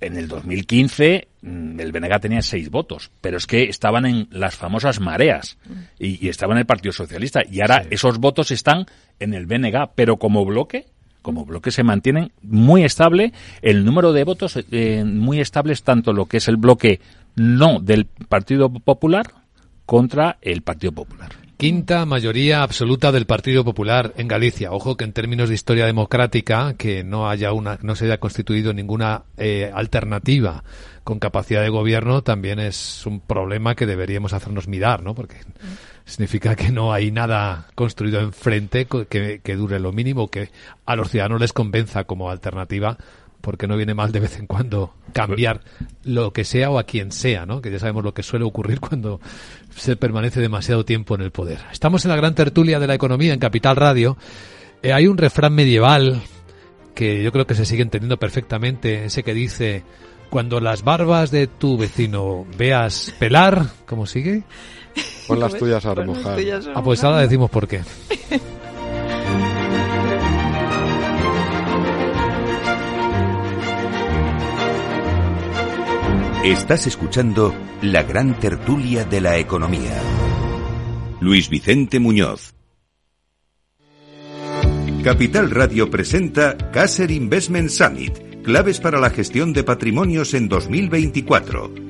en el 2015 mm, el BNG tenía seis votos, pero es que estaban en las famosas mareas y, estaban en el Partido Socialista y ahora esos votos están en el BNG, pero como bloque, como bloque se mantienen muy estable el número de votos eh, muy estables tanto lo que es el bloque no del Partido Popular contra el Partido Popular. Quinta mayoría absoluta del Partido Popular en Galicia. Ojo que en términos de historia democrática, que no haya una, no se haya constituido ninguna eh, alternativa con capacidad de gobierno, también es un problema que deberíamos hacernos mirar, ¿no? Porque significa que no hay nada construido enfrente que, que dure lo mínimo, que a los ciudadanos les convenza como alternativa porque no viene mal de vez en cuando cambiar lo que sea o a quien sea, ¿no? Que ya sabemos lo que suele ocurrir cuando se permanece demasiado tiempo en el poder. Estamos en la gran tertulia de la economía en Capital Radio. Eh, hay un refrán medieval que yo creo que se sigue entendiendo perfectamente, ese que dice, cuando las barbas de tu vecino veas pelar, ¿cómo sigue? Pon las tuyas a remojar. Ah, pues ahora decimos por qué. Estás escuchando la gran tertulia de la economía. Luis Vicente Muñoz. Capital Radio presenta Caser Investment Summit, claves para la gestión de patrimonios en 2024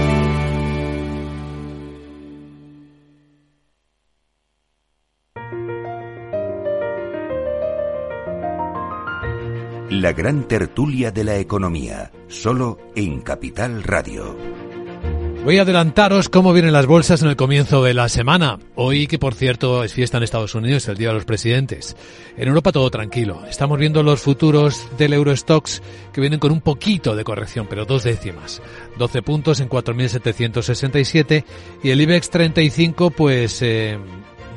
La gran tertulia de la economía, solo en Capital Radio. Voy a adelantaros cómo vienen las bolsas en el comienzo de la semana. Hoy, que por cierto es fiesta en Estados Unidos, el Día de los Presidentes. En Europa todo tranquilo. Estamos viendo los futuros del Eurostox que vienen con un poquito de corrección, pero dos décimas. 12 puntos en 4.767 y el IBEX 35 pues eh,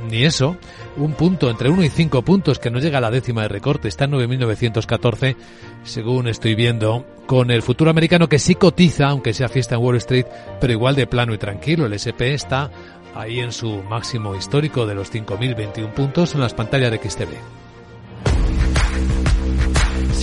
ni eso, un punto, entre uno y cinco puntos, que no llega a la décima de recorte, está en 9.914, según estoy viendo, con el futuro americano que sí cotiza, aunque sea fiesta en Wall Street, pero igual de plano y tranquilo. El SP está ahí en su máximo histórico de los 5.021 puntos en las pantallas de XTV.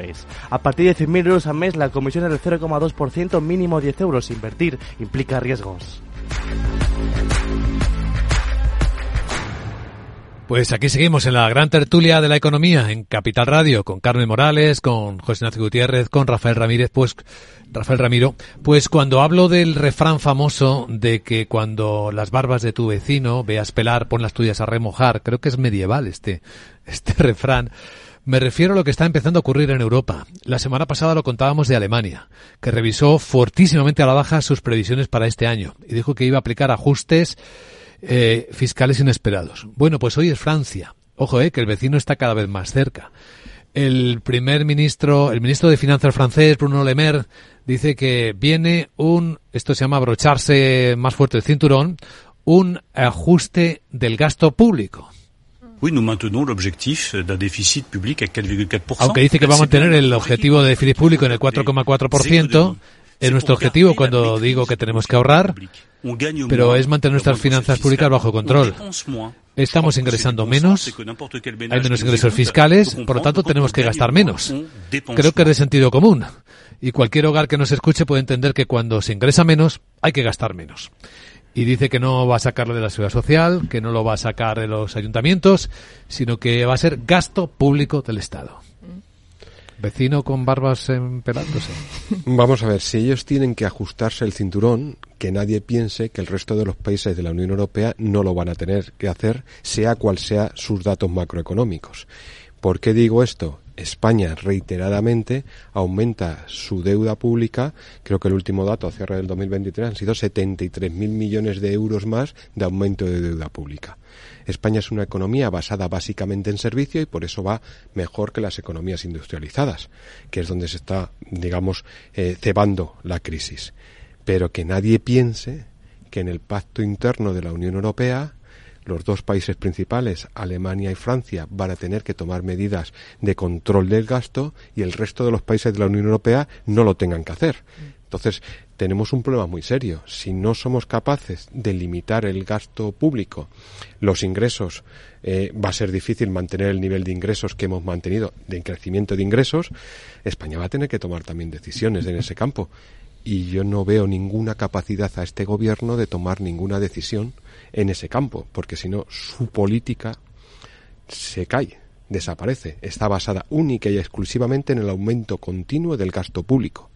es. A partir de 100.000 euros al mes, la comisión es del 0,2%, mínimo 10 euros. Invertir implica riesgos. Pues aquí seguimos en la gran tertulia de la economía en Capital Radio con Carmen Morales, con José Ignacio Gutiérrez, con Rafael Ramírez, pues Rafael Ramiro, pues cuando hablo del refrán famoso de que cuando las barbas de tu vecino veas pelar, pon las tuyas a remojar, creo que es medieval este este refrán. Me refiero a lo que está empezando a ocurrir en Europa. La semana pasada lo contábamos de Alemania, que revisó fortísimamente a la baja sus previsiones para este año y dijo que iba a aplicar ajustes eh, fiscales inesperados. Bueno, pues hoy es Francia. Ojo, eh, que el vecino está cada vez más cerca. El primer ministro, el ministro de Finanzas francés, Bruno Le Maire, dice que viene un, esto se llama abrocharse más fuerte el cinturón, un ajuste del gasto público. Aunque dice que va a mantener el objetivo de déficit público en el 4,4%, es nuestro objetivo cuando digo que tenemos que ahorrar, pero es mantener nuestras finanzas públicas bajo control. Estamos ingresando menos, hay menos ingresos fiscales, por lo tanto tenemos que gastar menos. Creo que es de sentido común. Y cualquier hogar que nos escuche puede entender que cuando se ingresa menos, hay que gastar menos. Y dice que no va a sacarlo de la seguridad social, que no lo va a sacar de los ayuntamientos, sino que va a ser gasto público del Estado. Vecino con barbas empelándose. Vamos a ver, si ellos tienen que ajustarse el cinturón, que nadie piense que el resto de los países de la Unión Europea no lo van a tener que hacer, sea cual sea sus datos macroeconómicos. ¿Por qué digo esto? España reiteradamente aumenta su deuda pública. Creo que el último dato a cierre del 2023 han sido 73.000 millones de euros más de aumento de deuda pública. España es una economía basada básicamente en servicio y por eso va mejor que las economías industrializadas, que es donde se está, digamos, eh, cebando la crisis. Pero que nadie piense que en el pacto interno de la Unión Europea los dos países principales, Alemania y Francia, van a tener que tomar medidas de control del gasto y el resto de los países de la Unión Europea no lo tengan que hacer. Entonces, tenemos un problema muy serio. Si no somos capaces de limitar el gasto público, los ingresos, eh, va a ser difícil mantener el nivel de ingresos que hemos mantenido, de crecimiento de ingresos, España va a tener que tomar también decisiones en ese campo. Y yo no veo ninguna capacidad a este gobierno de tomar ninguna decisión en ese campo, porque si no, su política se cae, desaparece. Está basada única y exclusivamente en el aumento continuo del gasto público.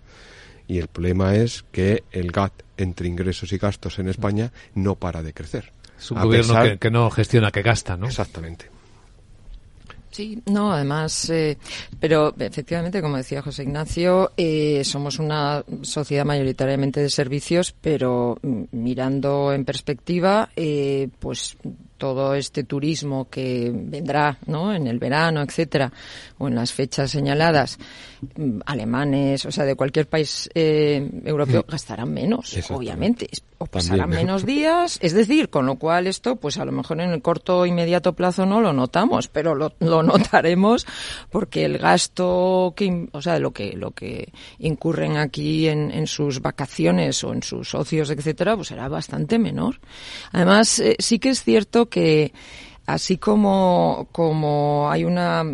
Y el problema es que el gap entre ingresos y gastos en España no para de crecer. Es un gobierno que, que, no gestiona, que gasta, ¿no? Exactamente. Sí, no, además, eh, pero efectivamente, como decía José Ignacio, eh, somos una sociedad mayoritariamente de servicios, pero mm, mirando en perspectiva, eh, pues todo este turismo que vendrá ¿no? en el verano, etcétera, o en las fechas señaladas, mm, alemanes, o sea, de cualquier país eh, europeo, gastarán menos, obviamente, o pasarán menos días, es decir, con lo cual esto, pues a lo mejor en el corto inmediato plazo no lo notamos, pero lo, lo notaremos porque el gasto que, o sea, lo que lo que incurren aquí en, en sus vacaciones o en sus socios, etcétera, pues será bastante menor. Además, eh, sí que es cierto que así como, como hay una,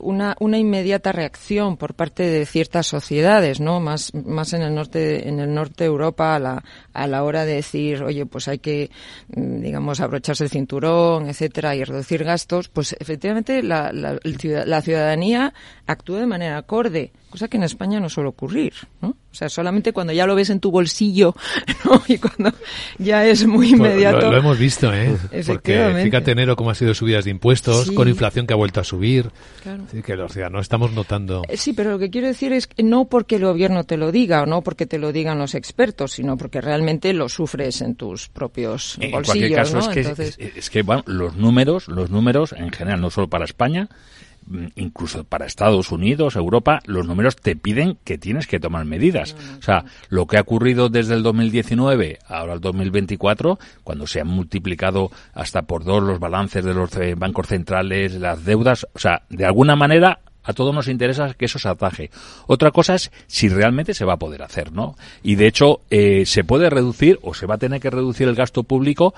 una, una inmediata reacción por parte de ciertas sociedades, ¿no? Más, más en el norte, en el norte de Europa a la, a la hora de decir, oye, pues hay que, mm, digamos, abrocharse el cinturón, etcétera, y reducir gastos, pues efectivamente la, la, la ciudadanía actúa de manera acorde, cosa que en España no suele ocurrir, ¿no? O sea, solamente cuando ya lo ves en tu bolsillo, ¿no? Y cuando ya es muy inmediato. Lo, lo hemos visto, ¿eh? Porque fíjate enero cómo ha sido subidas de impuestos, sí. con inflación que ha vuelto a subir. Claro. Así que los ciudadanos estamos notando. Sí, pero lo que quiero decir es que no porque el gobierno te lo diga o no porque te lo digan los expertos, sino porque realmente lo sufres en tus propios en bolsillos, en caso, ¿no? Es que, Entonces... es, es que bueno, los números, los números en general, no solo para España, incluso para Estados Unidos, Europa, los números te piden que tienes que tomar medidas. O sea, lo que ha ocurrido desde el 2019 ahora al 2024, cuando se han multiplicado hasta por dos los balances de los bancos centrales, las deudas, o sea, de alguna manera a todos nos interesa que eso se ataje. Otra cosa es si realmente se va a poder hacer, ¿no? Y de hecho, eh, se puede reducir o se va a tener que reducir el gasto público,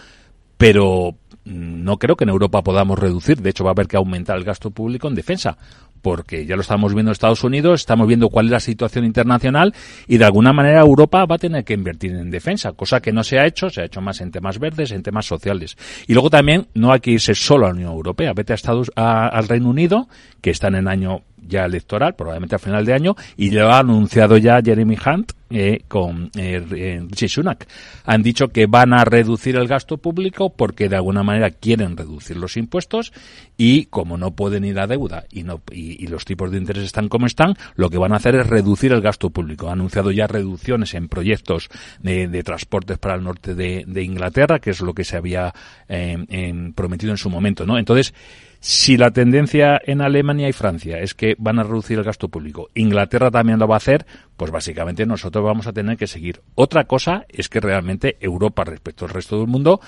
pero no creo que en Europa podamos reducir. De hecho, va a haber que aumentar el gasto público en defensa, porque ya lo estamos viendo en Estados Unidos, estamos viendo cuál es la situación internacional y de alguna manera Europa va a tener que invertir en defensa, cosa que no se ha hecho, se ha hecho más en temas verdes, en temas sociales. Y luego también no hay que irse solo a la Unión Europea, vete a Estados, al Reino Unido, que están en año ya electoral, probablemente a final de año, y lo ha anunciado ya Jeremy Hunt eh, con eh, Rishi Sunak. Han dicho que van a reducir el gasto público porque de alguna manera quieren reducir los impuestos y como no pueden ir a deuda y, no, y, los tipos de interés están como están, lo que van a hacer es reducir el gasto público. Ha anunciado ya reducciones en proyectos de, transportes para el norte de, Inglaterra, que es lo que se había eh, prometido en su momento, ¿no? Entonces, si la tendencia en Alemania y Francia es que van a reducir el gasto público, Inglaterra también lo va a hacer, pues básicamente nosotros vamos a tener que seguir. Otra cosa es que realmente Europa respecto al resto del mundo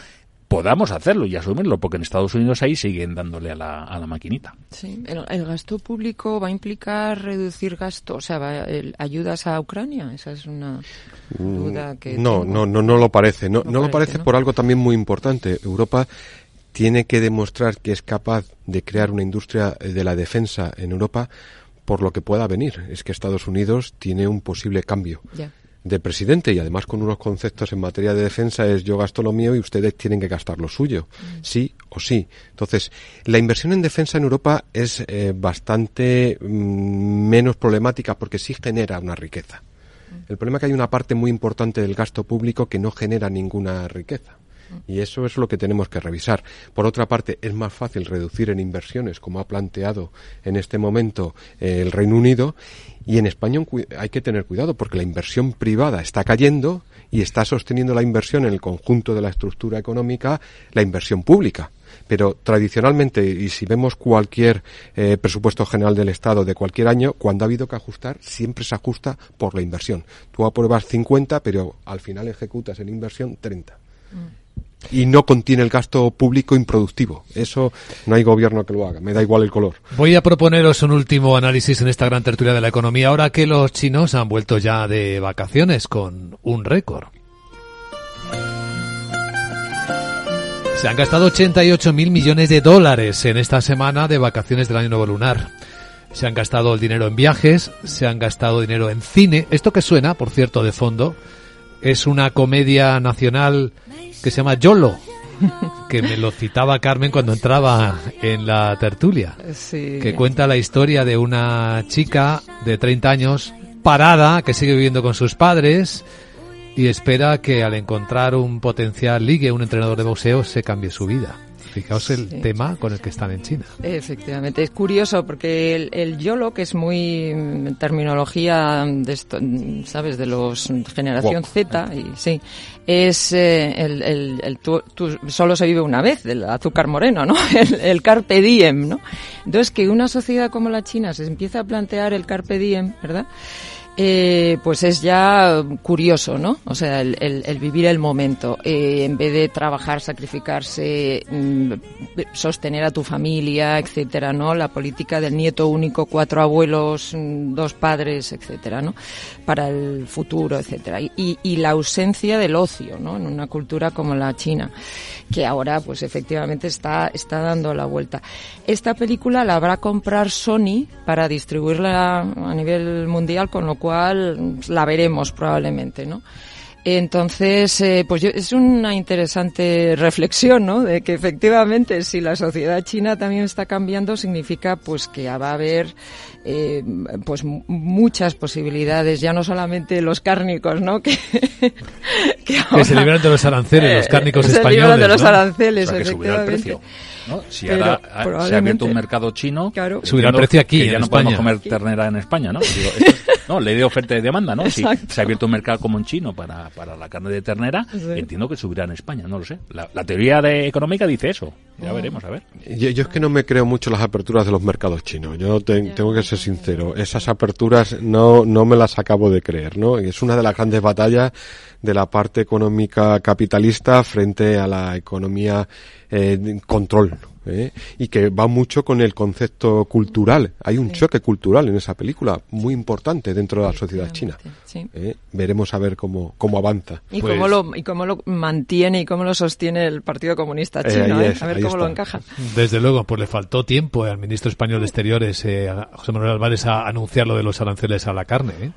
podamos hacerlo y asumirlo, porque en Estados Unidos ahí siguen dándole a la, a la maquinita. Sí, el, gasto público va a implicar reducir gasto, o sea, va, ayudas a Ucrania, esa es una duda que. No, no, no, no lo parece. No, no, lo parece por algo también muy importante. Europa tiene que demostrar que es capaz de crear una industria de la defensa en Europa por lo que pueda venir. Es que Estados Unidos tiene un posible cambio de presidente y además con unos conceptos en materia de defensa es yo gasto lo mío y ustedes tienen que gastar lo suyo, mm. sí o sí. Entonces, la inversión en defensa en Europa es eh, bastante mm, menos problemática porque sí genera una riqueza. Mm. El problema es que hay una parte muy importante del gasto público que no genera ninguna riqueza. Y eso es lo que tenemos que revisar. Por otra parte, es más fácil reducir en inversiones, como ha planteado en este momento eh, el Reino Unido. Y en España hay que tener cuidado porque la inversión privada está cayendo y está sosteniendo la inversión en el conjunto de la estructura económica, la inversión pública. Pero tradicionalmente, y si vemos cualquier eh, presupuesto general del Estado de cualquier año, cuando ha habido que ajustar, siempre se ajusta por la inversión. Tú apruebas 50, pero al final ejecutas en inversión 30 y no contiene el gasto público improductivo. Eso no hay gobierno que lo haga, me da igual el color. Voy a proponeros un último análisis en esta gran tertulia de la economía, ahora que los chinos han vuelto ya de vacaciones con un récord. Se han gastado 88 mil millones de dólares en esta semana de vacaciones del año nuevo lunar. Se han gastado el dinero en viajes, se han gastado dinero en cine. Esto que suena, por cierto, de fondo, es una comedia nacional que se llama Yolo, que me lo citaba Carmen cuando entraba en la tertulia, que cuenta la historia de una chica de 30 años parada que sigue viviendo con sus padres y espera que al encontrar un potencial ligue, un entrenador de boxeo, se cambie su vida. Fijaos el tema con el que están en China. Efectivamente, es curioso porque el, YOLO, que es muy mm, terminología de esto, mm, sabes, de los generación Z, y sí, es eh, el, el, tú, solo se vive una vez, el azúcar moreno, ¿no? El, carpe diem, ¿no? Entonces que una sociedad como la China se empieza a plantear el carpe diem, ¿verdad? Eh, pues es ya curioso, ¿no? O sea, el, vivir el momento. Eh, en vez de trabajar, sacrificarse, mm, sostener a tu familia, etcétera, ¿no? La política del nieto único, cuatro abuelos, mm, dos padres, etcétera, ¿no? Para el futuro, etcétera. Y, y la ausencia del ocio, ¿no? En una cultura como la China, que ahora, pues efectivamente está, está dando la vuelta. Esta película la habrá comprar Sony para distribuirla a nivel mundial, con lo cual la veremos probablemente, ¿no? Entonces, eh, pues es una interesante reflexión, ¿no? De que efectivamente, si la sociedad china también está cambiando, significa pues que va a haber eh, pues muchas posibilidades, ya no solamente los cárnicos, ¿no? Que, que, se libran de los aranceles, los cárnicos españoles. Se libran de los aranceles, efectivamente. Si ahora se ha abierto un mercado chino, claro. subirá el precio aquí. ya no podemos comer ternera en España, ¿no? Digo, no, ley de oferta y demanda, ¿no? Si se ha abierto un mercado como en chino para, para la carne de ternera, entiendo que subirá en España, no lo sé. La, teoría de económica dice eso. Ya veremos, a ver. Yo, es que no me creo mucho las aperturas de los mercados chinos. Yo tengo que ser sincero. Esas aperturas no, no me las acabo de creer, ¿no? Es una de las grandes batallas de la parte económica capitalista frente a la economía eh, control. ¿Eh? Y que va mucho con el concepto cultural. Hay un choque cultural en esa película muy importante dentro de la sociedad china. ¿eh? Veremos a ver cómo, cómo avanza. Y, cómo pues lo, y cómo lo mantiene y cómo lo sostiene el Partido Comunista eh, chino. a ver cómo lo encaja. Desde luego, pues le faltó tiempo al ministro español de Exteriores, José Manuel Álvarez, a anunciar lo de los aranceles a la carne.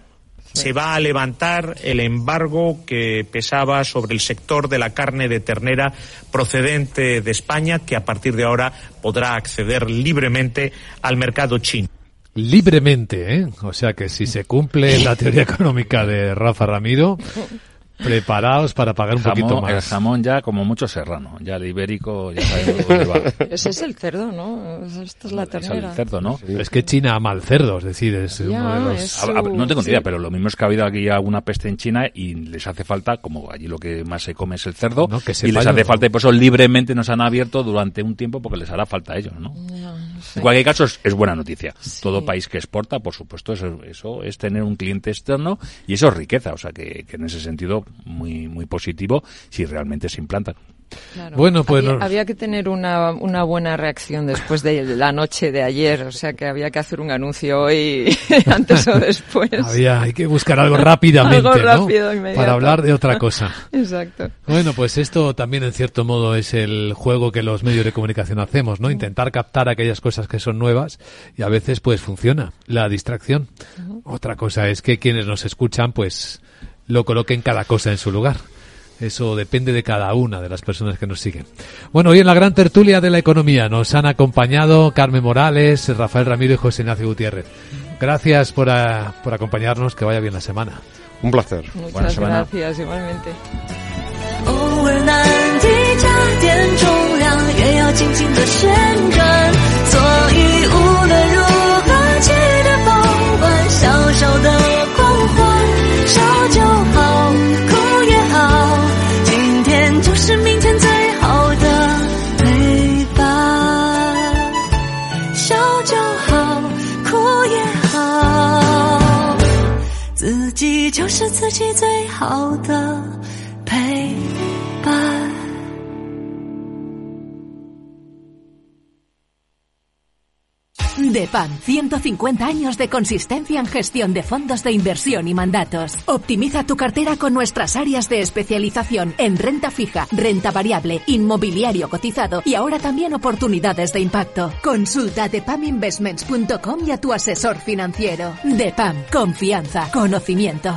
Se va a levantar el embargo que pesaba sobre el sector de la carne de ternera procedente de España, que a partir de ahora podrá acceder libremente al mercado chino. Libremente, ¿eh? O sea que si se cumple la teoría económica de Rafa Ramiro, preparados para pagar un poquito más. El jamón ya como mucho serrano, ya el ibérico ya sabemos dónde va. Ese es el cerdo, ¿no? Esto es la ternera. Es el cerdo, ¿no? Es que China ama el cerdo, es decir, es uno de los... no tengo ni idea, pero lo mismo es que ha habido aquí alguna peste en China y les hace falta, como allí lo que más se come es el cerdo, y les hace falta y por eso libremente nos han abierto durante un tiempo porque les hará falta a ellos, ¿no? En cualquier caso es, buena noticia. Todo país que exporta, por supuesto, eso, eso es tener un cliente externo y eso es riqueza, o sea que, que en ese sentido muy, muy positivo si realmente se Bueno, pues había, nos- había que tener una, una buena reacción después de la noche de ayer, o sea que había que hacer un anuncio hoy, antes o después. Había, hay que buscar algo rápidamente. Para hablar de otra cosa. Exacto. Bueno, pues esto también en cierto modo es el juego que los medios de comunicación hacemos, ¿no? Intentar captar aquellas cosas que son nuevas y a veces pues funciona la distracción. Otra cosa es que quienes nos escuchan pues lo coloquen cada cosa en su lugar. Eso depende de cada una de las personas que nos siguen. Bueno, hoy en la gran tertulia de la economía nos han acompañado Carmen Morales, Rafael Ramiro y José Ignacio Gutiérrez. Gracias por, ah, por acompañarnos, que vaya bien la semana. Un placer. Muchas gracias, igualmente. 偶尔难题加点重量，也要轻轻的旋转。所以 自己最好的陪伴。 DEPAM, 150 años de consistencia en gestión de fondos de inversión y mandatos. Optimiza tu cartera con nuestras áreas de especialización en renta fija, renta variable, inmobiliario cotizado y ahora también oportunidades de impacto. Consulta depaminvestments.com y a tu asesor financiero. DEPAM, confianza, conocimiento.